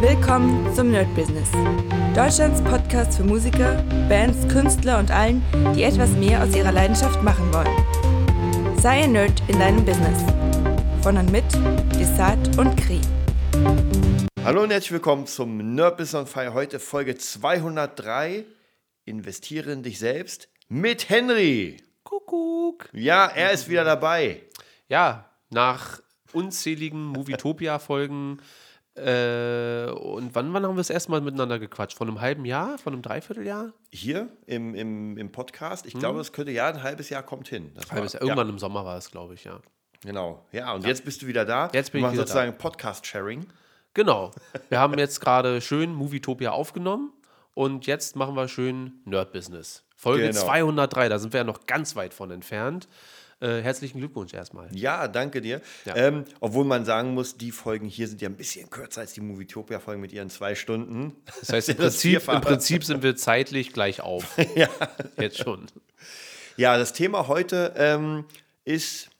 Willkommen zum Nerd Business. Deutschlands Podcast für Musiker, Bands, Künstler und allen, die etwas mehr aus ihrer Leidenschaft machen wollen. Sei ein Nerd in deinem Business. Von und mit Desart und Kri. Hallo und herzlich willkommen zum Nerd Business on Fire. Heute Folge 203. Investiere in dich selbst mit Henry. Kuckuck. Ja, er ist wieder dabei. Ja, nach unzähligen Movietopia-Folgen. Äh, und wann, wann haben wir das erste Mal miteinander gequatscht? Von einem halben Jahr? Von einem Dreivierteljahr? Hier im, im, im Podcast. Ich glaube, es könnte ja ein halbes Jahr kommt hin. Das Halbes war- Jahr. Irgendwann im Sommer war es, glaube ich, ja. Ja, genau. Ja, und jetzt bist du wieder da. Jetzt bin Wir ich machen wieder sozusagen Podcast-Sharing. Genau. Wir haben jetzt gerade schön Movietopia aufgenommen und jetzt machen wir schön Nerd-Business. Folge Genau. 203, da sind wir ja noch ganz weit von entfernt. Äh, herzlichen Glückwunsch erstmal. Ja, danke dir. Ja. Ähm, obwohl man sagen muss, die Folgen hier sind ja ein bisschen kürzer als die Movietopia-Folgen mit ihren zwei Stunden. Das heißt, im Das Prinzip, im. Prinzip sind wir zeitlich gleich auf. ja. Jetzt schon. Ja, das Thema heute ähm, ist,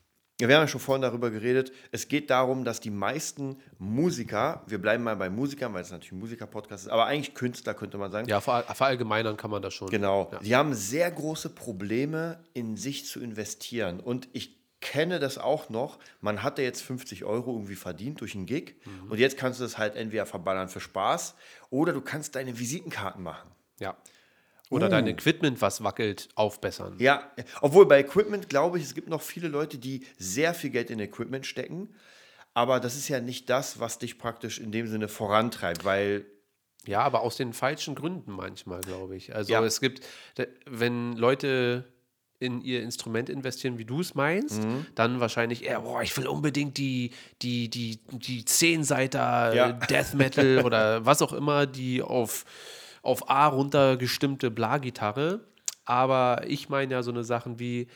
wir haben ja schon vorhin darüber geredet, es geht darum, dass die meisten Musiker, wir bleiben mal bei Musikern, weil es natürlich ein Musiker-Podcast ist, aber eigentlich Künstler könnte man sagen, Ja, ver verallgemeinern kann man das schon. genau, Ja. die haben sehr große Probleme, in sich zu investieren. Und ich kenne das auch noch, man hatte jetzt 50 Euro irgendwie verdient durch einen Gig Mhm. und jetzt kannst du das halt entweder verballern für Spaß oder du kannst deine Visitenkarten machen. Ja. Oder Uh. dein Equipment, was wackelt, aufbessern. Ja, obwohl bei Equipment glaube ich, es gibt noch viele Leute, die sehr viel Geld in Equipment stecken. Aber das ist ja nicht das, was dich praktisch in dem Sinne vorantreibt, weil Ja, aber aus den falschen Gründen manchmal, glaube ich. Also Ja. es gibt, wenn Leute in ihr Instrument investieren, wie du es meinst, Mhm. dann wahrscheinlich eher, boah, ich will unbedingt die, die, die, die Zehnseiter Ja. Death Metal oder was auch immer, die auf, auf A runtergestimmte Bla-Gitarre. Aber ich meine ja so eine Sachen wie,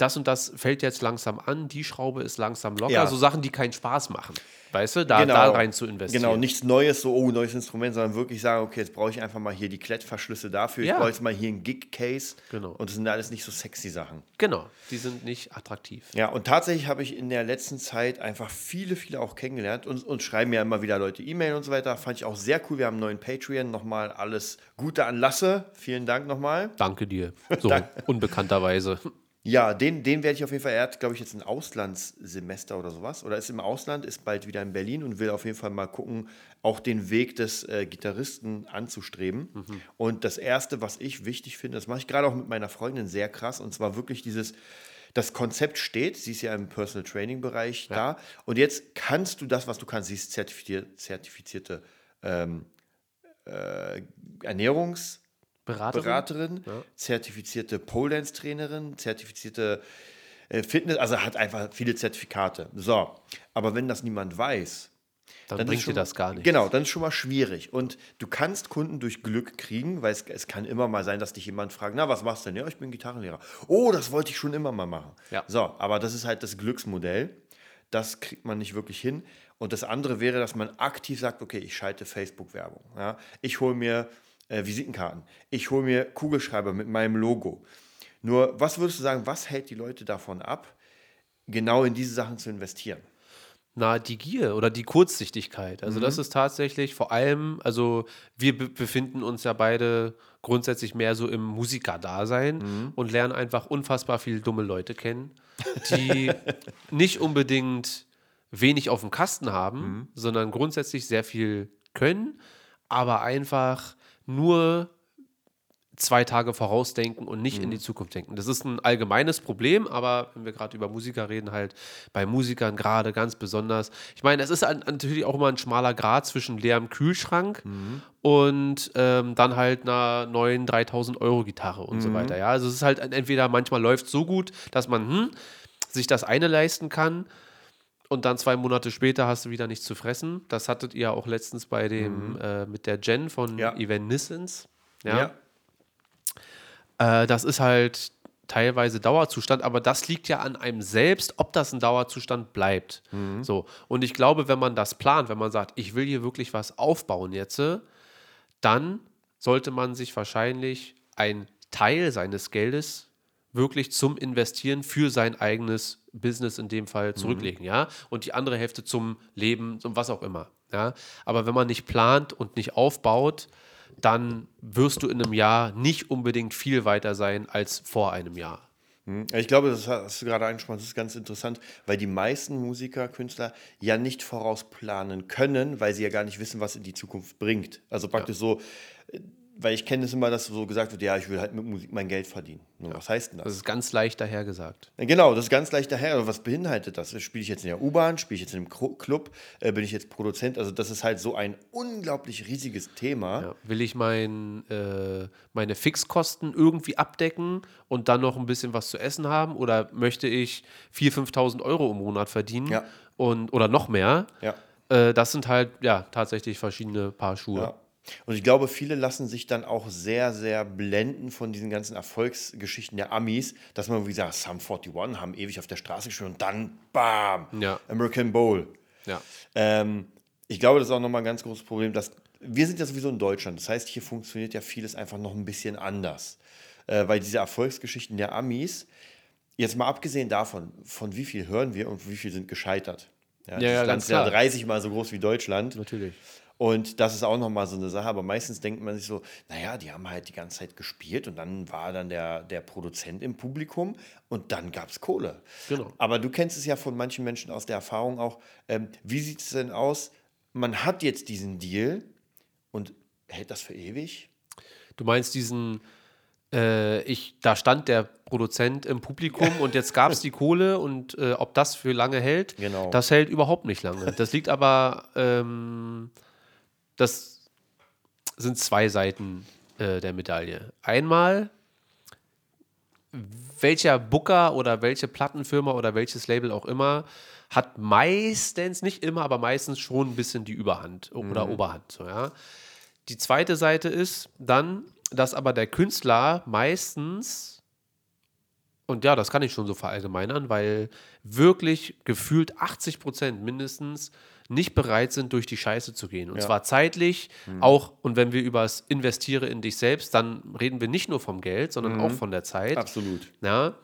das und das fällt jetzt langsam an, die Schraube ist langsam locker. Ja. So Sachen, die keinen Spaß machen. Weißt du, da, Genau. da rein zu investieren. Genau, nichts Neues, so, oh, neues Instrument, sondern wirklich sagen, okay, jetzt brauche ich einfach mal hier die Klettverschlüsse dafür, ich Ja. brauche jetzt mal hier einen Gig-Case. Genau. Und das sind alles nicht so sexy Sachen. Genau, die sind nicht attraktiv. Ja, und tatsächlich habe ich in der letzten Zeit einfach viele, viele auch kennengelernt und, und schreiben ja immer wieder Leute E-Mail und so weiter. Fand ich auch sehr cool. Wir haben einen neuen Patreon. Nochmal alles Gute an Lasse. Vielen Dank nochmal. Danke dir. So, unbekannterweise. Ja, den, den werde ich auf jeden Fall. Er hat, glaube ich, jetzt ein Auslandssemester oder sowas. Oder ist im Ausland, ist bald wieder in Berlin und will auf jeden Fall mal gucken, auch den Weg des äh, Gitarristen anzustreben. Und das Erste, was ich wichtig finde, das mache ich gerade auch mit meiner Freundin sehr krass, und zwar wirklich dieses. Das Konzept steht, sie ist ja im Personal Training Bereich da. Und jetzt kannst du das, was du kannst, sie ist zertifiziert, zertifizierte ähm, äh, Ernährungs- Beraterin? Beraterin, zertifizierte Pole Dance Trainerin, zertifizierte äh, Fitness, also hat einfach viele Zertifikate. So, aber wenn das niemand weiß, Dann, dann bringt dir das gar nicht. Genau, dann ist schon mal schwierig. Und du kannst Kunden durch Glück kriegen, weil es, es kann immer mal sein, dass dich jemand fragt, na, was machst du denn? Ja, ich bin Gitarrenlehrer. Oh, das wollte ich schon immer mal machen. Ja. So, aber das ist halt das Glücksmodell. Das kriegt man nicht wirklich hin. Und das andere wäre, dass man aktiv sagt, okay, ich schalte Facebook-Werbung. Ja? Ich hole mir äh, Visitenkarten. Ich hole mir Kugelschreiber mit meinem Logo. Nur, was würdest du sagen, was hält die Leute davon ab, genau in diese Sachen zu investieren? Na, die Gier oder die Kurzsichtigkeit. Also, Mhm. das ist tatsächlich vor allem, also, wir be befinden uns ja beide grundsätzlich mehr so im Musikerdasein Mhm. und lernen einfach unfassbar viele dumme Leute kennen, die nicht unbedingt wenig auf dem Kasten haben, Mhm. sondern grundsätzlich sehr viel können, aber einfach nur zwei Tage vorausdenken und nicht Mhm. in die Zukunft denken. Das ist ein allgemeines Problem, aber wenn wir gerade über Musiker reden, halt bei Musikern gerade ganz besonders. Ich meine, es ist ein, natürlich auch immer ein schmaler Grad zwischen leerem Kühlschrank Mhm. und ähm, dann halt einer neuen 3000 Euro Gitarre und Mhm. so weiter. Ja, also es ist halt entweder manchmal läuft so gut, dass man hm, sich das eine leisten kann. Und dann zwei Monate später hast du wieder nichts zu fressen. Das hattet ihr auch letztens bei dem, äh, mit der Jen von Mhm. Ja. Evanescence. Ja. Äh, das ist halt teilweise Dauerzustand, aber das liegt ja an einem selbst, ob das ein Dauerzustand bleibt. So. Und ich glaube, wenn man das plant, wenn man sagt, ich will hier wirklich was aufbauen jetzt, dann sollte man sich wahrscheinlich einen Teil seines Geldes wirklich zum Investieren für sein eigenes Business in dem Fall zurücklegen, ja, und die andere Hälfte zum Leben, zum was auch immer, ja. Aber wenn man nicht plant und nicht aufbaut, dann wirst du in einem Jahr nicht unbedingt viel weiter sein als vor einem Jahr. Hm. Ich glaube, das hast du gerade angesprochen, das ist ganz interessant, weil die meisten Musiker, Künstler ja nicht vorausplanen können, weil sie ja gar nicht wissen, was in die Zukunft bringt. Also praktisch so, äh, weil ich kenne es immer, dass so gesagt wird, ja, ich will halt mit Musik mein Geld verdienen. Nur, Was heißt denn das? Das ist ganz leicht dahergesagt. Genau, das ist ganz leicht daher. Aber was beinhaltet das? Spiele ich jetzt in der U-Bahn? Spiele ich jetzt in einem Club? Äh, bin ich jetzt Produzent? Also das ist halt so ein unglaublich riesiges Thema. Ja. Will ich mein, äh, meine Fixkosten irgendwie abdecken und dann noch ein bisschen was zu essen haben? Oder möchte ich 4.000, 5.000 Euro im Monat verdienen? Ja. Und, oder noch mehr? Ja. Äh, das sind halt ja tatsächlich verschiedene Paar Schuhe. Ja. Und ich glaube, viele lassen sich dann auch sehr, sehr blenden von diesen ganzen Erfolgsgeschichten der Amis, dass man, wie gesagt, Sum 41 haben ewig auf der Straße gespielt und dann, bam, Ja. American Bowl. Ja. Ähm, ich glaube, das ist auch nochmal ein ganz großes Problem, dass wir sind ja sowieso in Deutschland. Das heißt, hier funktioniert ja vieles einfach noch ein bisschen anders. Äh, weil diese Erfolgsgeschichten der Amis, jetzt mal abgesehen davon, von wie viel hören wir und wie viel sind gescheitert. Ja, ja, das Land ganz ist ja klar. 30 mal so groß wie Deutschland. Natürlich. Und das ist auch nochmal so eine Sache, aber meistens denkt man sich so, naja, die haben halt die ganze Zeit gespielt und dann war dann der, der Produzent im Publikum und dann gab es Kohle. Genau. Aber du kennst es ja von manchen Menschen aus der Erfahrung auch. Ähm, wie sieht es denn aus? Man hat jetzt diesen Deal und hält das für ewig? Du meinst diesen, äh, ich, da stand der Produzent im Publikum und jetzt gab es die Kohle und äh, ob das für lange hält, Genau. das hält überhaupt nicht lange. Das liegt aber, ähm, das sind zwei Seiten äh, der Medaille. Einmal, welcher Booker oder welche Plattenfirma oder welches Label auch immer hat meistens, nicht immer, aber meistens schon ein bisschen die Überhand oder Oberhand. So, ja. Die zweite Seite ist dann, dass aber der Künstler meistens, und ja, das kann ich schon so verallgemeinern, weil wirklich gefühlt 80 Prozent mindestens nicht bereit sind, durch die Scheiße zu gehen. Und Ja. zwar zeitlich, auch, und wenn wir über das Investiere in dich selbst, dann reden wir nicht nur vom Geld, sondern auch von der Zeit. Absolut. Ja.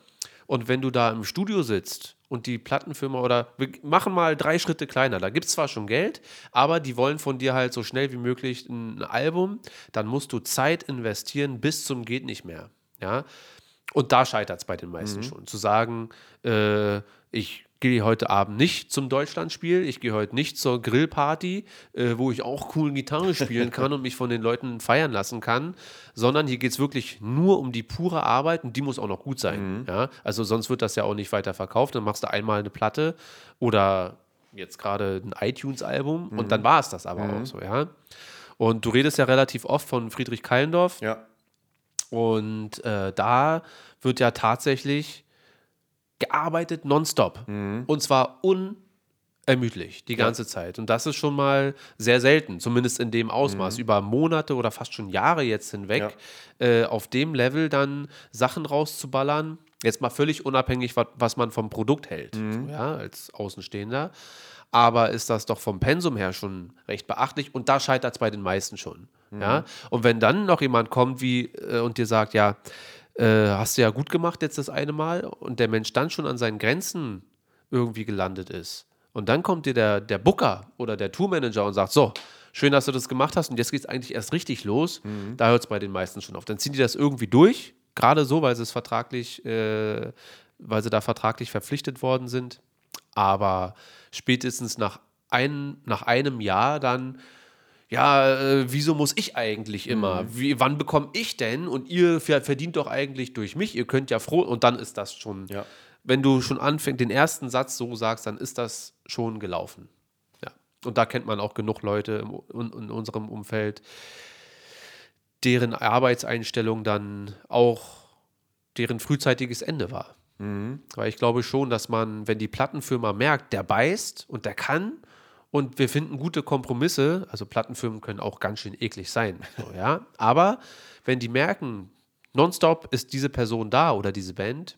Und wenn du da im Studio sitzt und die Plattenfirma oder wir machen mal drei Schritte kleiner, da gibt es zwar schon Geld, aber die wollen von dir halt so schnell wie möglich ein Album, dann musst du Zeit investieren bis zum geht nicht mehr. Ja. Und da scheitert es bei den meisten schon. Zu sagen, äh, ich gehe heute Abend nicht zum Deutschlandspiel, ich gehe heute nicht zur Grillparty, äh, wo ich auch cool Gitarre spielen kann und mich von den Leuten feiern lassen kann, sondern hier geht es wirklich nur um die pure Arbeit und die muss auch noch gut sein. Ja? Also sonst wird das ja auch nicht weiter verkauft. Dann machst du einmal eine Platte oder jetzt gerade ein iTunes-Album und dann war es das aber auch so, ja. Und du redest ja relativ oft von Friedrich Kallendorf. Ja. Und äh, da wird ja tatsächlich gearbeitet nonstop. Und zwar unermüdlich die ganze Zeit. Und das ist schon mal sehr selten, zumindest in dem Ausmaß. Über Monate oder fast schon Jahre jetzt hinweg äh, auf dem Level dann Sachen rauszuballern. Jetzt mal völlig unabhängig, was, was man vom Produkt hält, so, ja, als Außenstehender. Aber ist das doch vom Pensum her schon recht beachtlich und da scheitert es bei den meisten schon. Ja? Und wenn dann noch jemand kommt wie äh, und dir sagt, ja, äh, hast du ja gut gemacht jetzt das eine Mal und der Mensch dann schon an seinen Grenzen irgendwie gelandet ist. Und dann kommt dir der, der Booker oder der Tourmanager und sagt, so, schön, dass du das gemacht hast und jetzt geht es eigentlich erst richtig los. Da hört es bei den meisten schon auf. Dann ziehen die das irgendwie durch, gerade so, weil sie es vertraglich, äh, weil sie da vertraglich verpflichtet worden sind. Aber spätestens nach, ein, nach einem Jahr dann ja, äh, wieso muss ich eigentlich immer? Wie, wann bekomme ich denn? Und ihr ver- verdient doch eigentlich durch mich. Ihr könnt ja froh. Und dann ist das schon, Ja. wenn du schon anfängst, den ersten Satz so sagst, dann ist das schon gelaufen. Ja. Und da kennt man auch genug Leute im, in, in unserem Umfeld, deren Arbeitseinstellung dann auch deren frühzeitiges Ende war. Weil ich glaube schon, dass man, wenn die Plattenfirma merkt, der beißt und der kann und wir finden gute Kompromisse, also Plattenfirmen können auch ganz schön eklig sein, so, ja. Aber wenn die merken, nonstop ist diese Person da oder diese Band,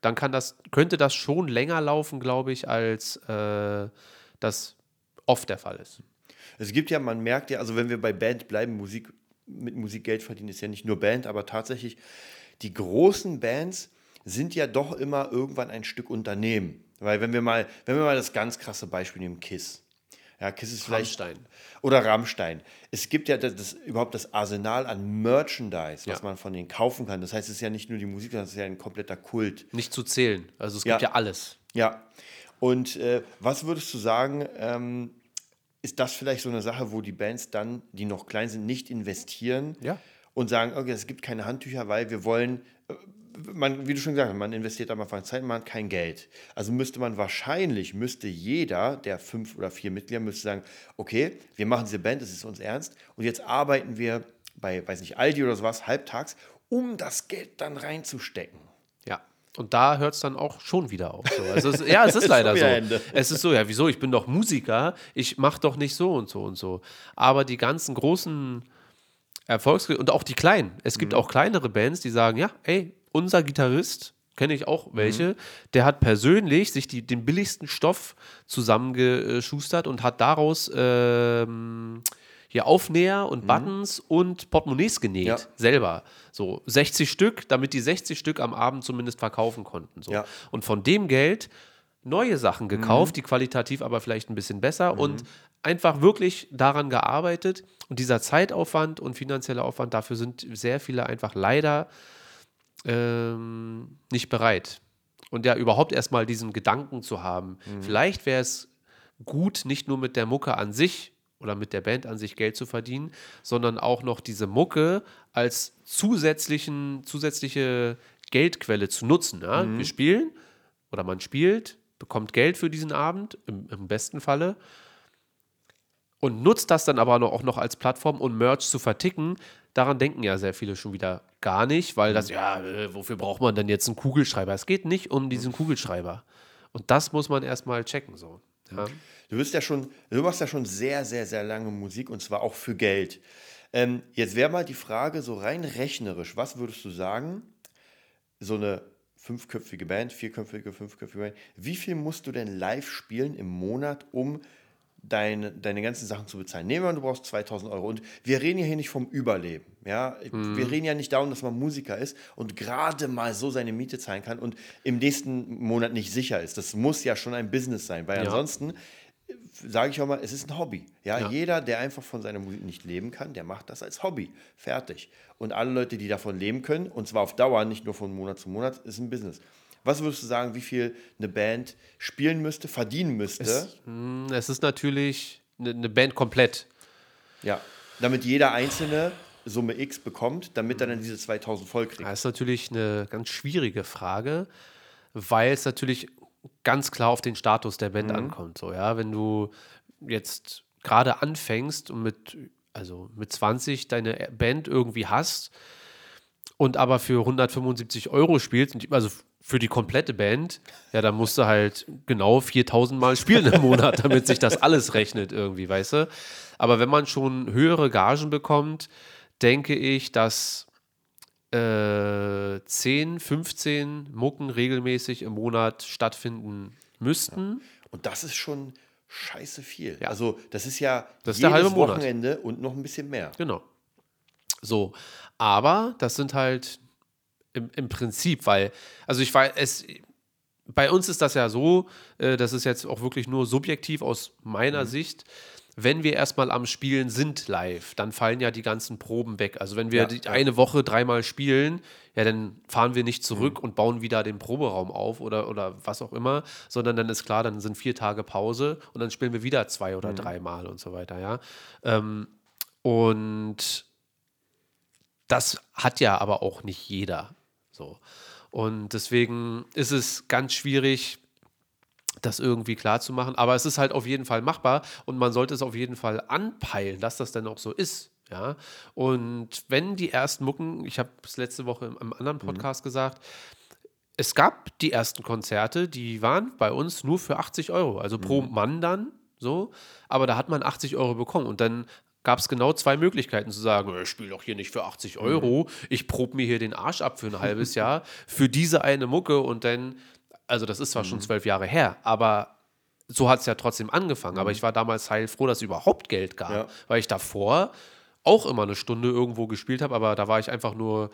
dann kann das, könnte das schon länger laufen, glaube ich, als äh, das oft der Fall ist. Es gibt ja, man merkt ja, also wenn wir bei Band bleiben, Musik, mit Musik Geld verdienen ist ja nicht nur Band, aber tatsächlich die großen Bands, sind ja doch immer irgendwann ein Stück Unternehmen. Weil wenn wir mal, wenn wir mal das ganz krasse Beispiel nehmen, KISS. Ja, KISS ist vielleicht. Rammstein. Oder Rammstein. Es gibt ja das, das, überhaupt das Arsenal an Merchandise, was Ja. man von denen kaufen kann. Das heißt, es ist ja nicht nur die Musik, sondern es ist ja ein kompletter Kult. Nicht zu zählen. Also es Ja. gibt ja alles. Ja. Und äh, was würdest du sagen, ähm, ist das vielleicht so eine Sache, wo die Bands dann, die noch klein sind, nicht investieren Ja. und sagen, okay, es gibt keine Handtücher, weil wir wollen, äh, man, wie du schon gesagt hast, man investiert am Anfang Zeit, man hat kein Geld. Also müsste man wahrscheinlich, müsste jeder der fünf oder vier Mitglieder müsste sagen, okay, wir machen diese Band, das ist uns ernst und jetzt arbeiten wir bei, weiß nicht, Aldi oder sowas, halbtags, um das Geld dann reinzustecken. Ja. Und da hört es dann auch schon wieder auf. So. Also es, ja, es ist leider so. Ende. Es ist so, ja, wieso? Ich bin doch Musiker, ich mache doch nicht so und so und so. Aber die ganzen großen Erfolgs- und auch die kleinen. Es Mhm. gibt auch kleinere Bands, die sagen, ja, ey, unser Gitarrist, kenne ich auch welche, Mhm. der hat persönlich sich die, den billigsten Stoff zusammengeschustert und hat daraus ähm, hier Aufnäher und Buttons und Portemonnaies genäht, Mhm. Ja. selber. So 60 Stück, damit die 60 Stück am Abend zumindest verkaufen konnten. So. Ja. Und von dem Geld neue Sachen gekauft, Mhm. die qualitativ aber vielleicht ein bisschen besser und einfach wirklich daran gearbeitet. Und dieser Zeitaufwand und finanzielle Aufwand, dafür sind sehr viele einfach leider ähm, nicht bereit. Und ja, überhaupt erstmal diesen Gedanken zu haben. Vielleicht wäre es gut, nicht nur mit der Mucke an sich oder mit der Band an sich Geld zu verdienen, sondern auch noch diese Mucke als zusätzlichen, zusätzliche Geldquelle zu nutzen. Ja? Wir spielen oder man spielt, bekommt Geld für diesen Abend, im, im besten Falle, und nutzt das dann aber auch noch als Plattform, um Merch zu verticken. Daran denken ja sehr viele schon wieder gar nicht, weil das, ja, äh, wofür braucht man denn jetzt einen Kugelschreiber? Es geht nicht um diesen Kugelschreiber. Und das muss man erstmal checken. So. Ja. Du bist ja schon, du machst ja schon sehr, sehr, sehr lange Musik und zwar auch für Geld. Ähm, jetzt wäre mal die Frage, so rein rechnerisch, was würdest du sagen, so eine fünfköpfige Band, vierköpfige, fünfköpfige Band, wie viel musst du denn live spielen im Monat, um deine, deine ganzen Sachen zu bezahlen? Nehmen wir an, du brauchst 2000 Euro und wir reden ja hier nicht vom Überleben. Ja? Wir reden ja nicht darum, dass man Musiker ist und gerade mal so seine Miete zahlen kann und im nächsten Monat nicht sicher ist. Das muss ja schon ein Business sein, weil Ja. ansonsten sage ich auch mal, es ist ein Hobby. Ja? Ja. jeder, der einfach von seiner Musik nicht leben kann, der macht das als Hobby. Fertig. Und alle Leute, die davon leben können, und zwar auf Dauer, nicht nur von Monat zu Monat, ist ein Business. Was würdest du sagen, wie viel eine Band spielen müsste, verdienen müsste, Es, mh, es ist natürlich eine, eine Band komplett. ja, damit jeder Einzelne Summe X bekommt, damit er dann diese 2000 voll kriegt? Das ist natürlich eine ganz schwierige Frage, weil es natürlich ganz klar auf den Status der Band ankommt. So, ja? Wenn du jetzt gerade anfängst und mit, also mit 20 deine Band irgendwie hast und aber für 175 Euro spielst, also für die komplette Band, ja, dann musst du halt genau 4000 Mal spielen im Monat, damit sich das alles rechnet irgendwie, weißt du? Aber wenn man schon höhere Gagen bekommt, denke ich, dass äh, 10, 15 Mucken regelmäßig im Monat stattfinden müssten. Und das ist schon scheiße viel. Ja. Also, das ist ja Das ist der halbe Monat. Wochenende und noch ein bisschen mehr. Genau. So, aber das sind halt im, im Prinzip, weil, also ich weiß, es, bei uns ist das ja so, äh, das ist jetzt auch wirklich nur subjektiv aus meiner Sicht. Wenn wir erstmal am Spielen sind live, dann fallen ja die ganzen Proben weg. Also wenn wir Ja, ja. eine Woche dreimal spielen, ja, dann fahren wir nicht zurück und bauen wieder den Proberaum auf oder, oder was auch immer, sondern dann ist klar, dann sind vier Tage Pause und dann spielen wir wieder zwei oder dreimal und so weiter, ja. Ähm, und das hat ja aber auch nicht jeder. So. Und deswegen ist es ganz schwierig, das irgendwie klar zu machen. Aber es ist halt auf jeden Fall machbar und man sollte es auf jeden Fall anpeilen, dass das dann auch so ist. Ja. Und wenn die ersten Mucken, ich habe es letzte Woche im, im anderen Podcast gesagt, es gab die ersten Konzerte, die waren bei uns nur für 80 Euro, also pro Mann dann so, aber da hat man 80 Euro bekommen und dann gab es genau zwei Möglichkeiten zu sagen, ich spiele doch hier nicht für 80 Euro, ich probe mir hier den Arsch ab für ein halbes Jahr für diese eine Mucke und dann, also das ist zwar schon zwölf Jahre her, aber so hat es ja trotzdem angefangen, aber ich war damals heilfroh, dass es überhaupt Geld gab, Ja. weil ich davor auch immer eine Stunde irgendwo gespielt habe, aber da war ich einfach nur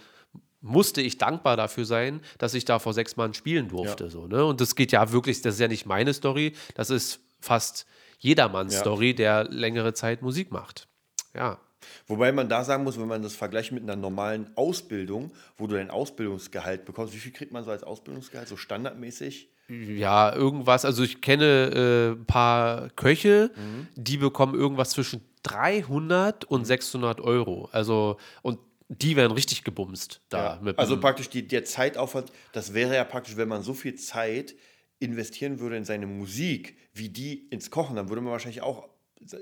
musste ich dankbar dafür sein, dass ich da vor sechs Mann spielen durfte. Ja. So, ne? Und das geht ja wirklich, das ist ja nicht meine Story, das ist fast jedermanns Ja. Story, der längere Zeit Musik macht. Ja. Wobei man da sagen muss, wenn man das vergleicht mit einer normalen Ausbildung, wo du dein Ausbildungsgehalt bekommst, wie viel kriegt man so als Ausbildungsgehalt, so standardmäßig? Ja, irgendwas. Also ich kenne äh, ein paar Köche, die bekommen irgendwas zwischen 300 und 600 Euro. Also und die werden richtig gebumst da. Ja. Mit Also praktisch die, der Zeitaufwand, das wäre ja praktisch, wenn man so viel Zeit investieren würde in seine Musik, wie die ins Kochen, dann würde man wahrscheinlich auch,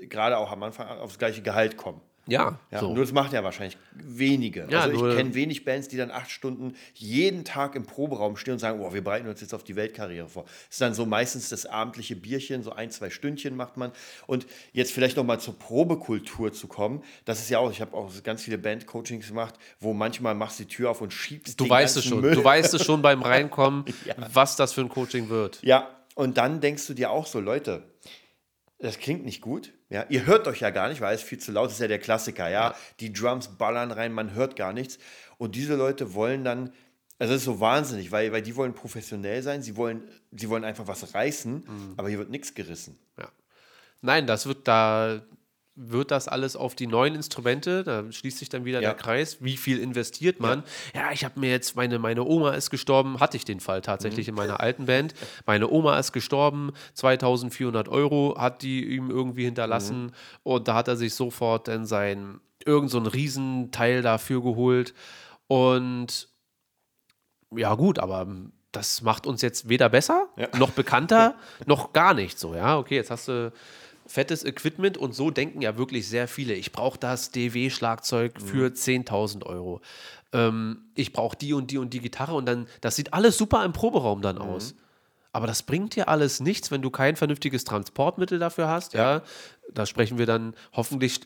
gerade auch am Anfang, aufs gleiche Gehalt kommen. ja, Ja, so. Nur das macht ja wahrscheinlich wenige. Ja, also ich kenne wenig Bands, die dann acht Stunden jeden Tag im Proberaum stehen und sagen, oh, wir bereiten uns jetzt auf die Weltkarriere vor. Das ist dann so meistens das abendliche Bierchen, so ein, zwei Stündchen macht man. Und jetzt vielleicht nochmal zur Probekultur zu kommen, das ist ja auch, ich habe auch ganz viele Bandcoachings gemacht, wo manchmal machst du die Tür auf und schiebst Du weißt es schon. Müll. Du weißt es schon beim Reinkommen, was das für ein Coaching wird. Ja, und dann denkst du dir auch so, Leute, das klingt nicht gut. Ja, ihr hört euch ja gar nicht, weil es viel zu laut ist, ist ja der Klassiker. Ja, die Drums ballern rein, man hört gar nichts. Und diese Leute wollen dann, also das ist so wahnsinnig, weil, weil die wollen professionell sein, sie wollen, sie wollen einfach was reißen, aber hier wird nichts gerissen. Ja. Nein, das wird da wird das alles auf die neuen Instrumente, da schließt sich dann wieder Ja. der Kreis, wie viel investiert man? Ja, ich habe mir jetzt, meine, meine Oma ist gestorben, hatte ich den Fall tatsächlich Mhm. in meiner alten Band. Meine Oma ist gestorben, 2400 Euro hat die ihm irgendwie hinterlassen Mhm. und da hat er sich sofort dann sein, irgend so ein Riesenteil dafür geholt und ja gut, aber das macht uns jetzt weder besser, noch bekannter, noch gar nicht so, ja. Okay, jetzt hast du fettes Equipment und so denken ja wirklich sehr viele. Ich brauche das DW-Schlagzeug für 10.000 Euro. Ähm, ich brauche die und die und die Gitarre und dann, das sieht alles super im Proberaum dann aus. Aber das bringt dir alles nichts, wenn du kein vernünftiges Transportmittel dafür hast. Ja, da sprechen wir dann, hoffentlich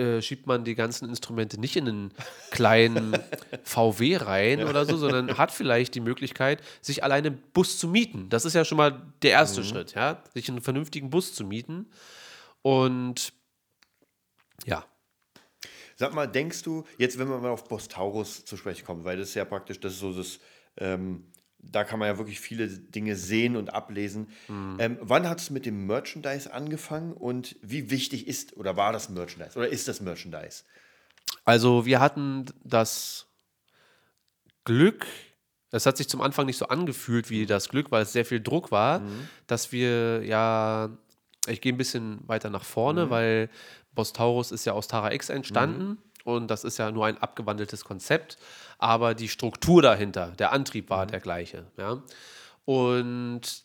äh, schiebt man die ganzen Instrumente nicht in einen kleinen VW rein oder so, sondern hat vielleicht die Möglichkeit, sich alleine einen Bus zu mieten. Das ist ja schon mal der erste Schritt, ja, sich einen vernünftigen Bus zu mieten. Und ja, Sag mal, denkst du, jetzt wenn wir mal auf Bostaurus zu sprechen kommen, weil das ist ja praktisch, das ist so das, ähm, da kann man ja wirklich viele Dinge sehen und ablesen. Ähm, wann hat es mit dem Merchandise angefangen und wie wichtig ist oder war das Merchandise oder ist das Merchandise? Also wir hatten das Glück, das hat sich zum Anfang nicht so angefühlt wie das Glück, weil es sehr viel Druck war, dass wir ja, ich gehe ein bisschen weiter nach vorne, weil Bostaurus ist ja aus Tara X entstanden und das ist ja nur ein abgewandeltes Konzept, aber die Struktur dahinter, der Antrieb war der gleiche. Ja? Und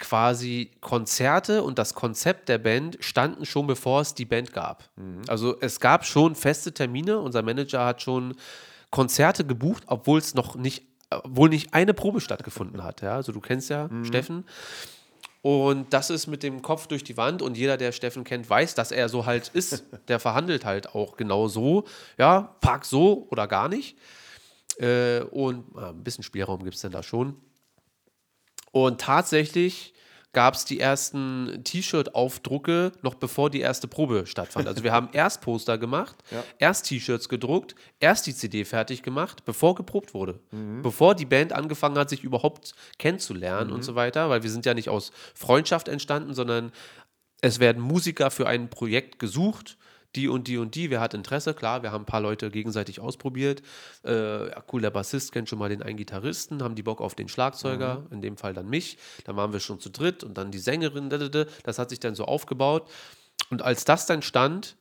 quasi Konzerte und das Konzept der Band standen schon bevor es die Band gab. Also es gab schon feste Termine. Unser Manager hat schon Konzerte gebucht, obwohl es noch nicht, obwohl nicht eine Probe stattgefunden hat. Ja? Also du kennst ja Steffen. Und das ist mit dem Kopf durch die Wand und jeder, der Steffen kennt, weiß, dass er so halt ist. Der verhandelt halt auch genau so. Ja, pack so oder gar nicht. Äh, und äh, ein bisschen Spielraum gibt es denn da schon. Und tatsächlich gab es die ersten T-Shirt-Aufdrucke noch bevor die erste Probe stattfand. Also wir haben erst Poster gemacht, erst T-Shirts gedruckt, erst die CD fertig gemacht, bevor geprobt wurde. Bevor die Band angefangen hat, sich überhaupt kennenzulernen und so weiter, weil wir sind ja nicht aus Freundschaft entstanden, sondern es werden Musiker für ein Projekt gesucht. Die und die und die, wer hat Interesse? Klar, wir haben ein paar Leute gegenseitig ausprobiert. Äh, ja, cool, der Bassist kennt schon mal den einen Gitarristen, haben die Bock auf den Schlagzeuger, in dem Fall dann mich. Dann waren wir schon zu dritt und dann die Sängerin. Das hat sich dann so aufgebaut. Und als das dann stand,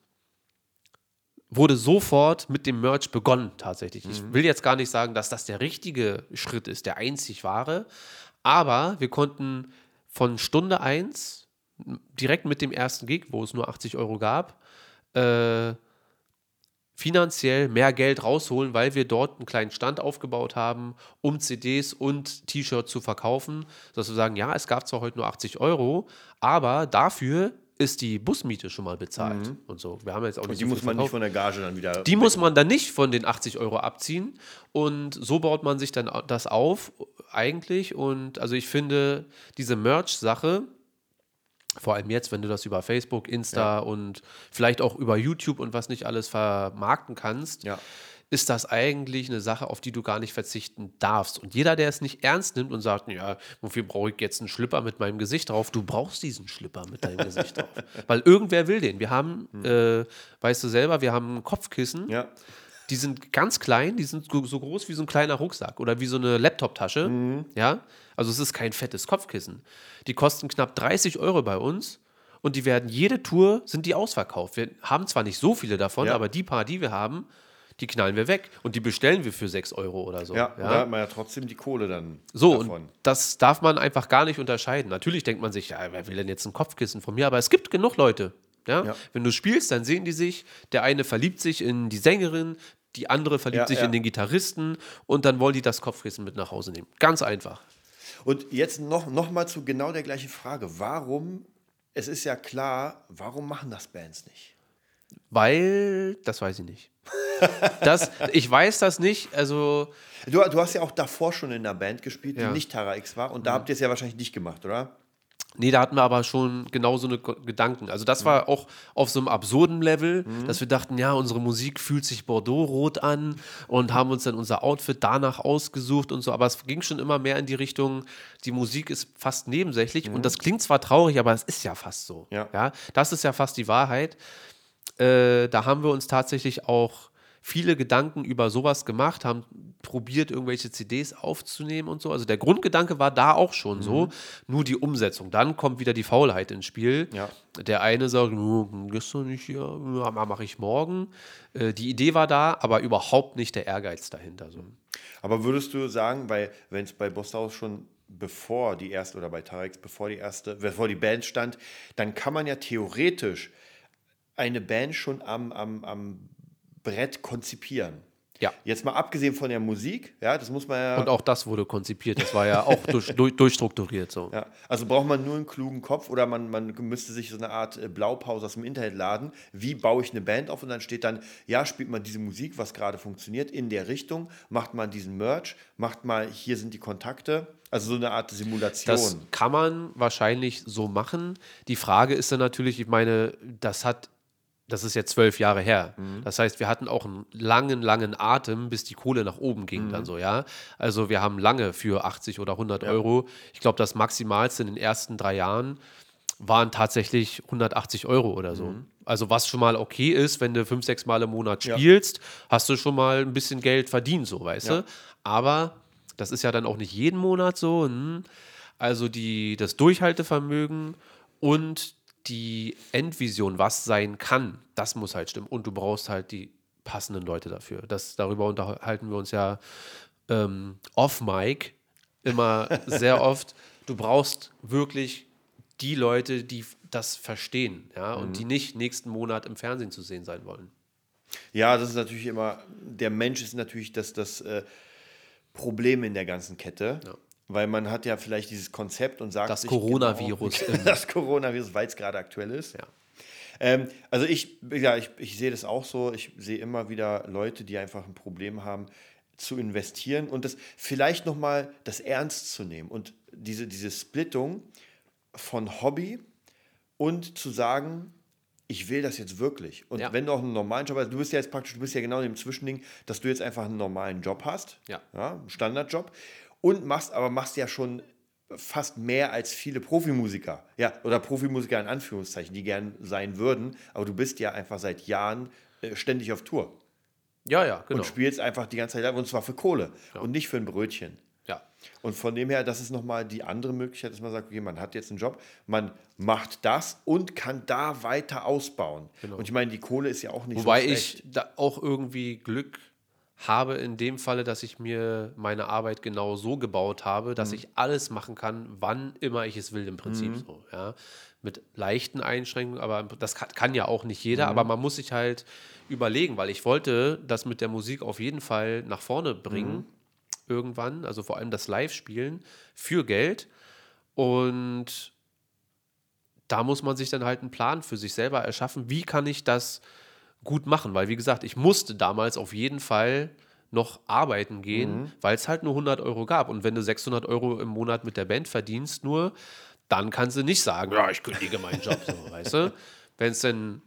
wurde sofort mit dem Merch begonnen, tatsächlich. Ich will jetzt gar nicht sagen, dass das der richtige Schritt ist, der einzig wahre, aber wir konnten von Stunde 1 direkt mit dem ersten Gig, wo es nur 80 Euro gab, äh, finanziell mehr Geld rausholen, weil wir dort einen kleinen Stand aufgebaut haben, um CDs und T-Shirts zu verkaufen, dass wir sagen, ja, es gab zwar heute nur 80 Euro, aber dafür ist die Busmiete schon mal bezahlt und so. Wir haben jetzt auch nicht Und die so muss man nicht verkauft. von der Gage dann wieder. Die muss man dann nicht von den 80 Euro abziehen. Und so baut man sich dann das auf, eigentlich. Und also ich finde, diese Merch-Sache, vor allem jetzt, wenn du das über Facebook, Insta und vielleicht auch über YouTube und was nicht alles vermarkten kannst, Ja. ist das eigentlich eine Sache, auf die du gar nicht verzichten darfst. Und jeder, der es nicht ernst nimmt und sagt, ja, wofür brauche ich jetzt einen Schlipper mit meinem Gesicht drauf? Du brauchst diesen Schlipper mit deinem Gesicht drauf. Weil irgendwer will den. Wir haben, äh, weißt du selber, wir haben Kopfkissen. Ja. Die sind ganz klein, die sind so groß wie so ein kleiner Rucksack oder wie so eine Laptoptasche. Ja, also es ist kein fettes Kopfkissen. Die kosten knapp 30 Euro bei uns und die werden jede Tour sind die ausverkauft. Wir haben zwar nicht so viele davon, Ja. aber die paar, die wir haben, die knallen wir weg und die bestellen wir für 6 Euro oder so. Ja, und da hat man ja trotzdem die Kohle dann So, davon. und das darf man einfach gar nicht unterscheiden. Natürlich denkt man sich, ja, wer will denn jetzt ein Kopfkissen von mir? Aber es gibt genug Leute. Ja? Ja. Wenn du spielst, dann sehen die sich, der eine verliebt sich in die Sängerin, die andere verliebt Ja, sich ja. in den Gitarristen und dann wollen die das Kopfkissen mit nach Hause nehmen. Ganz einfach. Und jetzt noch, noch mal zu genau der gleichen Frage. Warum, es ist ja klar, warum machen das Bands nicht? Weil, das weiß ich nicht. Das, ich weiß das nicht, also Du, du hast ja auch davor schon in einer Band gespielt, die Ja. Mhm. nicht Terra X war. Und da habt ihr es ja wahrscheinlich nicht gemacht, oder? Nee, da hatten wir aber schon genau so eine Gedanken. Also das war auch auf so einem absurden Level, dass wir dachten, ja, unsere Musik fühlt sich Bordeaux-rot an und haben uns dann unser Outfit danach ausgesucht und so. Aber es ging schon immer mehr in die Richtung, die Musik ist fast nebensächlich und das klingt zwar traurig, aber es ist ja fast so. Ja. das ist ja fast die Wahrheit. Äh, da haben wir uns tatsächlich auch viele Gedanken über sowas gemacht, haben probiert, irgendwelche CDs aufzunehmen und so. Also der Grundgedanke war da auch schon so, nur die Umsetzung. Dann kommt wieder die Faulheit ins Spiel. Ja. Der eine sagt, "Hm, gestern nicht hier, ja, mache ich morgen. Äh, die Idee war da, aber überhaupt nicht der Ehrgeiz dahinter. So. Aber würdest du sagen, weil wenn es bei Bosshaus schon bevor die erste oder bei Tarex, bevor die erste, bevor die Band stand, dann kann man ja theoretisch eine Band schon am, am, am Brett konzipieren. Ja. Jetzt mal abgesehen von der Musik, ja, das muss man ja. Und auch das wurde konzipiert. Das war ja auch durch, durch, durchstrukturiert so. Ja, also braucht man nur einen klugen Kopf oder man, man müsste sich so eine Art äh, Blaupause aus dem Internet laden. Wie baue ich eine Band auf? Und dann steht dann, ja, spielt man diese Musik, was gerade funktioniert, in der Richtung, macht man diesen Merch, macht mal, hier sind die Kontakte. Also so eine Art Simulation. Das kann man wahrscheinlich so machen. Die Frage ist dann natürlich, ich meine, das hat, das ist jetzt zwölf Jahre her. Das heißt, wir hatten auch einen langen, langen Atem, bis die Kohle nach oben ging dann so, ja. Also wir haben lange für 80 oder 100 Euro. Ich glaube, das Maximalste in den ersten drei Jahren waren tatsächlich 180 Euro oder so. Also was schon mal okay ist, wenn du fünf, sechs Mal im Monat Ja. spielst, hast du schon mal ein bisschen Geld verdient, so, weißt Ja. du. Aber das ist ja dann auch nicht jeden Monat so. Hm? Also die, das Durchhaltevermögen und die Endvision, was sein kann, das muss halt stimmen. Und du brauchst halt die passenden Leute dafür. Das, darüber unterhalten wir uns ja ähm, off-Mic immer sehr oft. Du brauchst wirklich die Leute, die das verstehen ja, und die nicht nächsten Monat im Fernsehen zu sehen sein wollen. Ja, das ist natürlich immer, der Mensch ist natürlich das, das äh, Problem in der ganzen Kette. Weil man hat ja vielleicht dieses Konzept und sagt Das sich Coronavirus Genau, das Coronavirus, weil es gerade aktuell ist. Ja. Ähm, also ich, ja, ich, ich sehe das auch so. Ich sehe immer wieder Leute, die einfach ein Problem haben, zu investieren und das vielleicht nochmal das ernst zu nehmen und diese, diese Splittung von Hobby und zu sagen, ich will das jetzt wirklich. Und Ja. wenn du auch einen normalen Job hast, du bist ja jetzt praktisch, du bist ja genau in dem Zwischending, dass du jetzt einfach einen normalen Job hast, Ja. einen Standardjob und machst, aber machst ja schon fast mehr als viele Profimusiker, ja, oder Profimusiker in Anführungszeichen, die gern sein würden, aber du bist ja einfach seit Jahren äh, ständig auf Tour Ja, ja, genau. und spielst einfach die ganze Zeit und zwar für Kohle und nicht für ein Brötchen. Ja. Und von dem her, das ist nochmal die andere Möglichkeit, dass man sagt, okay, man hat jetzt einen Job, man macht das und kann da weiter ausbauen. Und ich meine, die Kohle ist ja auch nicht Genau. Wobei so ich schlecht. da auch irgendwie Glück habe in dem Falle, dass ich mir meine Arbeit genau so gebaut habe, dass ich alles machen kann, wann immer ich es will, im Prinzip so. Ja? Mit leichten Einschränkungen, aber das kann, kann ja auch nicht jeder, aber man muss sich halt überlegen, weil ich wollte das mit der Musik auf jeden Fall nach vorne bringen, irgendwann, also vor allem das Live-Spielen für Geld. Und da muss man sich dann halt einen Plan für sich selber erschaffen, wie kann ich das gut machen, weil wie gesagt, ich musste damals auf jeden Fall noch arbeiten gehen, weil es halt nur 100 Euro gab und wenn du 600 Euro im Monat mit der Band verdienst nur, dann kannst du nicht sagen, ja, ich kündige meinen Job, so, weißt du? Wenn es denn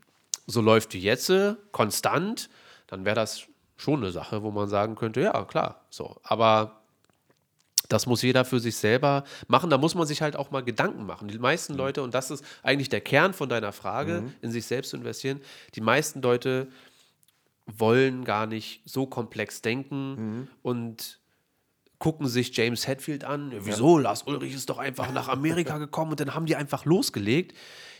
so läuft wie jetzt, konstant, dann wäre das schon eine Sache, wo man sagen könnte, ja, klar, so. Aber das muss jeder für sich selber machen. Da muss man sich halt auch mal Gedanken machen. Die meisten Leute, und das ist eigentlich der Kern von deiner Frage, in sich selbst zu investieren, die meisten Leute wollen gar nicht so komplex denken und gucken sich James Hetfield an. Ja, wieso? Lars Ulrich ist doch einfach nach Amerika gekommen und dann haben die einfach losgelegt.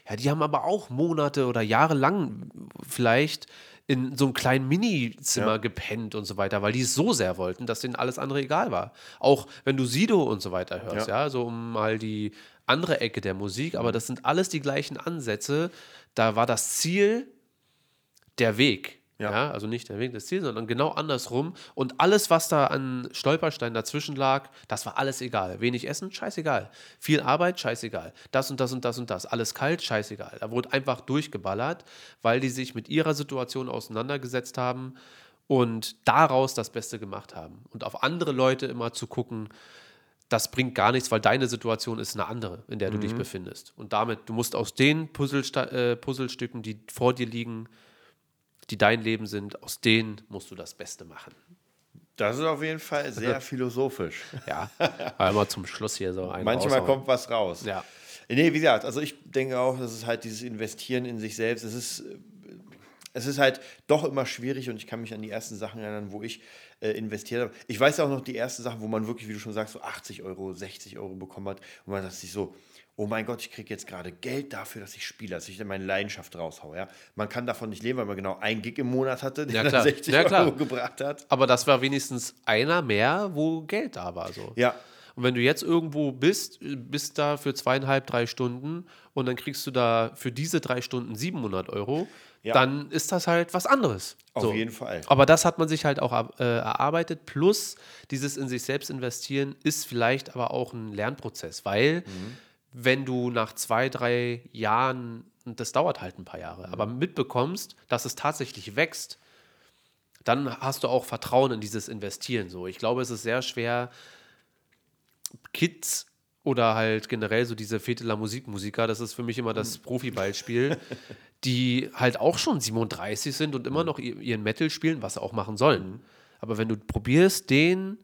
Ja, die haben aber auch Monate oder Jahre lang vielleicht in so einem kleinen Minizimmer Ja. gepennt und so weiter, weil die es so sehr wollten, dass denen alles andere egal war. Auch wenn du Sido und so weiter hörst, ja, Ja. so um mal die andere Ecke der Musik, aber das sind alles die gleichen Ansätze. Da war das Ziel der Weg. Ja. Ja. also nicht der Weg des Ziels, sondern genau andersrum. Und alles, was da an Stolpersteinen dazwischen lag, das war alles egal. Wenig Essen, scheißegal. Viel Arbeit, scheißegal. Das und das und das und das. Alles kalt, scheißegal. Da wurde einfach durchgeballert, weil die sich mit ihrer Situation auseinandergesetzt haben und daraus das Beste gemacht haben. Und auf andere Leute immer zu gucken, das bringt gar nichts, weil deine Situation ist eine andere, in der du dich befindest. Und damit, du musst aus den Puzzlesta äh, Puzzlestücken, die vor dir liegen, die dein Leben sind, aus denen musst du das Beste machen. Das ist auf jeden Fall sehr philosophisch. Ja, einmal zum Schluss hier so ein Manchmal raushauen. kommt was raus. Ja. Nee, wie gesagt, also ich denke auch, das ist halt dieses Investieren in sich selbst. Es ist, äh, es ist halt doch immer schwierig und ich kann mich an die ersten Sachen erinnern, wo ich äh, investiert habe. Ich weiß auch noch die ersten Sachen, wo man wirklich, wie du schon sagst, so 80 Euro, 60 Euro bekommen hat und man dachte sich so, oh mein Gott, ich kriege jetzt gerade Geld dafür, dass ich spiele, dass ich dann meine Leidenschaft raushaue. Ja? Man kann davon nicht leben, weil man genau ein Gig im Monat hatte, der Ja, dann klar. 60 Ja. Euro gebracht hat. Aber das war wenigstens einer mehr, wo Geld da war. So. Ja, Und wenn du jetzt irgendwo bist, bist da für zweieinhalb, drei Stunden und dann kriegst du da für diese drei Stunden 700 Euro, Ja. dann ist das halt was anderes. auf jeden Fall. Aber das hat man sich halt auch äh, erarbeitet. Plus dieses in sich selbst investieren ist vielleicht aber auch ein Lernprozess, weil wenn du nach zwei, drei Jahren, und das dauert halt ein paar Jahre, aber mitbekommst, dass es tatsächlich wächst, dann hast du auch Vertrauen in dieses Investieren. So, ich glaube, es ist sehr schwer, Kids oder halt generell so diese Feteler Musikmusiker, das ist für mich immer das Profibeispiel, die halt auch schon 37 sind und immer noch ihr- ihren Metal spielen, was sie auch machen sollen. Aber wenn du probierst, den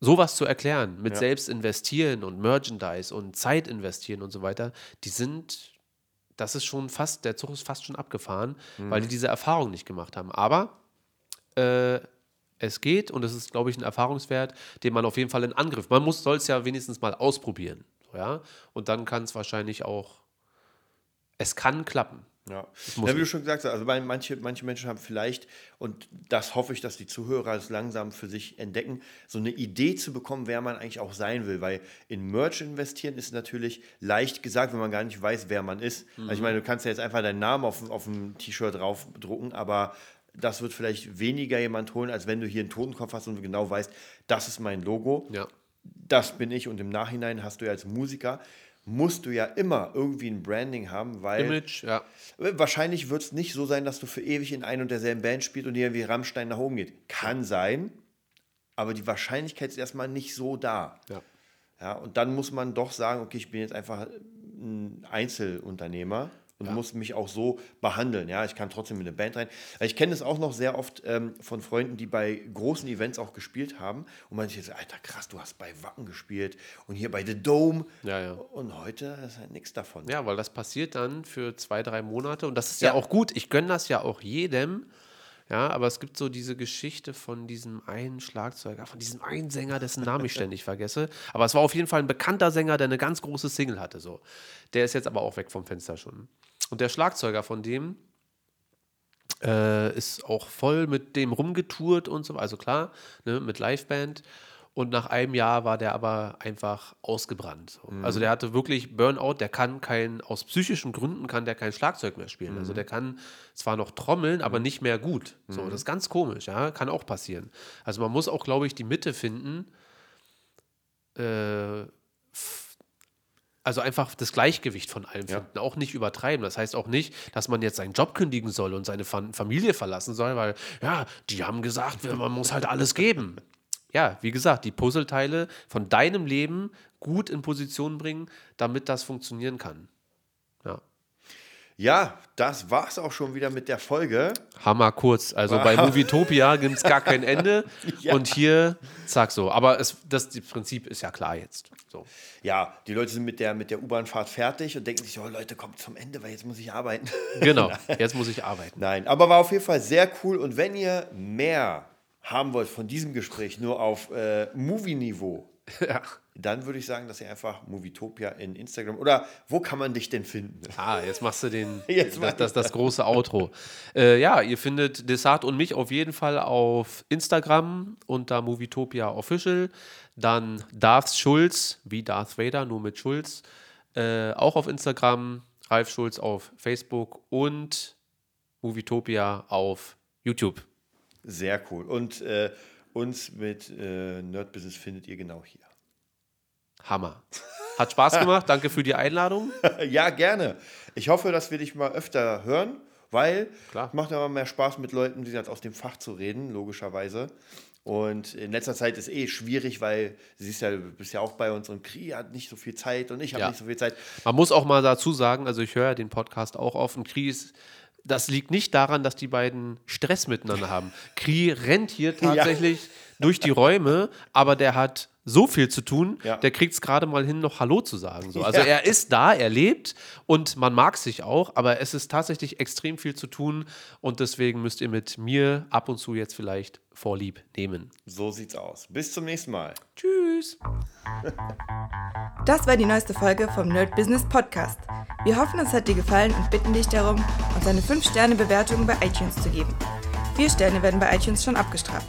sowas zu erklären, mit Ja. selbst investieren und Merchandise und Zeit investieren und so weiter, die sind, das ist schon fast, der Zug ist fast schon abgefahren, weil die diese Erfahrung nicht gemacht haben. Aber äh, es geht und es ist, glaube ich, ein Erfahrungswert, den man auf jeden Fall in Angriff. Man muss soll es ja wenigstens mal ausprobieren. So, ja? Und dann kann es wahrscheinlich auch, es kann klappen. Ja. ja, wie du schon gesagt hast, also manche, manche Menschen haben vielleicht, und das hoffe ich, dass die Zuhörer es langsam für sich entdecken, so eine Idee zu bekommen, wer man eigentlich auch sein will. Weil in Merch investieren ist natürlich leicht gesagt, wenn man gar nicht weiß, wer man ist. Also ich meine, du kannst ja jetzt einfach deinen Namen auf, auf ein T-Shirt draufdrucken, aber das wird vielleicht weniger jemand holen, als wenn du hier einen Totenkopf hast und du genau weißt, das ist mein Logo Ja. das bin ich und im Nachhinein hast du ja als Musiker, musst du ja immer irgendwie ein Branding haben, weil Image, ja. wahrscheinlich wird es nicht so sein, dass du für ewig in ein und derselben Band spielst und dir wie Rammstein nach oben geht. Kann sein, aber die Wahrscheinlichkeit ist erstmal nicht so da. Ja. Ja, und dann muss man doch sagen, okay, ich bin jetzt einfach ein Einzelunternehmer und muss mich auch so behandeln. Ja, ich kann trotzdem in eine Band rein. Ich kenne es auch noch sehr oft ähm, von Freunden, die bei großen Events auch gespielt haben und man sich jetzt, Alter, krass, du hast bei Wacken gespielt und hier bei The Dome. Ja, ja. Und heute ist halt nichts davon. Ja, weil das passiert dann für zwei, drei Monate und das ist ja, Ja. auch gut. Ich gönne das ja auch jedem. Ja, aber es gibt so diese Geschichte von diesem einen Schlagzeuger, von diesem einen Sänger, dessen Namen ich ständig vergesse. Aber es war auf jeden Fall ein bekannter Sänger, der eine ganz große Single hatte. So. Der ist jetzt aber auch weg vom Fenster schon. Und der Schlagzeuger von dem äh, ist auch voll mit dem rumgetourt und so, also klar, ne, mit Liveband. Und nach einem Jahr war der aber einfach ausgebrannt. So. Also der hatte wirklich Burnout, der kann kein, aus psychischen Gründen kann der kein Schlagzeug mehr spielen. Also der kann zwar noch trommeln, aber nicht mehr gut. So, das ist ganz komisch, ja, kann auch passieren. Also man muss auch, glaube ich, die Mitte finden. Äh, also einfach das Gleichgewicht von allem Ja. finden, auch nicht übertreiben. Das heißt auch nicht, dass man jetzt seinen Job kündigen soll und seine Fam- Familie verlassen soll, weil, ja, die haben gesagt, man muss halt alles geben. Ja, wie gesagt, die Puzzleteile von deinem Leben gut in Position bringen, damit das funktionieren kann. Ja. Ja, das war's auch schon wieder mit der Folge. Hammer kurz. Also bei Movietopia gibt es gar kein Ende. ja. Und hier, zack so. Aber es, das, das Prinzip ist ja klar jetzt. So. Ja, die Leute sind mit der, mit der U-Bahnfahrt fertig und denken sich, oh Leute, kommt zum Ende, weil jetzt muss ich arbeiten. Genau, jetzt muss ich arbeiten. Nein, aber war auf jeden Fall sehr cool. Und wenn ihr mehr haben wollt von diesem Gespräch, nur auf äh, Movie-Niveau, ja dann würde ich sagen, dass ihr einfach Movietopia in Instagram oder wo kann man dich denn finden? Ah, jetzt machst du den, jetzt das, das, das, große Outro. Äh, ja, ihr findet Desart und mich auf jeden Fall auf Instagram unter Movietopia Official. Dann Darth Schulz, wie Darth Vader, nur mit Schulz. Äh, auch auf Instagram, Ralf Schulz auf Facebook und Movietopia auf YouTube. Sehr cool. Und äh, uns mit äh, Nerd Business findet ihr genau hier. Hammer. Hat Spaß gemacht. Danke für die Einladung. ja, gerne. Ich hoffe, dass wir dich mal öfter hören, weil es macht immer mehr Spaß, mit Leuten, die aus dem Fach zu reden, logischerweise. Und in letzter Zeit ist eh schwierig, weil siehst ja, du bist ja auch bei uns und Kri hat nicht so viel Zeit und ich habe ja. nicht so viel Zeit. Man muss auch mal dazu sagen, also ich höre den Podcast auch auf und Kri ist das liegt nicht daran, dass die beiden Stress miteinander haben. Kri rennt hier tatsächlich ja. durch die Räume, aber der hat so viel zu tun, ja. der kriegt es gerade mal hin, noch Hallo zu sagen. So. Also ja. er ist da, er lebt und man mag sich auch, aber es ist tatsächlich extrem viel zu tun und deswegen müsst ihr mit mir ab und zu jetzt vielleicht Vorlieb nehmen. So sieht's aus. Bis zum nächsten Mal. Tschüss. Das war die neueste Folge vom Nerd Business Podcast. Wir hoffen, es hat dir gefallen und bitten dich darum, uns eine 5-Sterne-Bewertung bei iTunes zu geben. Vier Sterne werden bei iTunes schon abgestraft.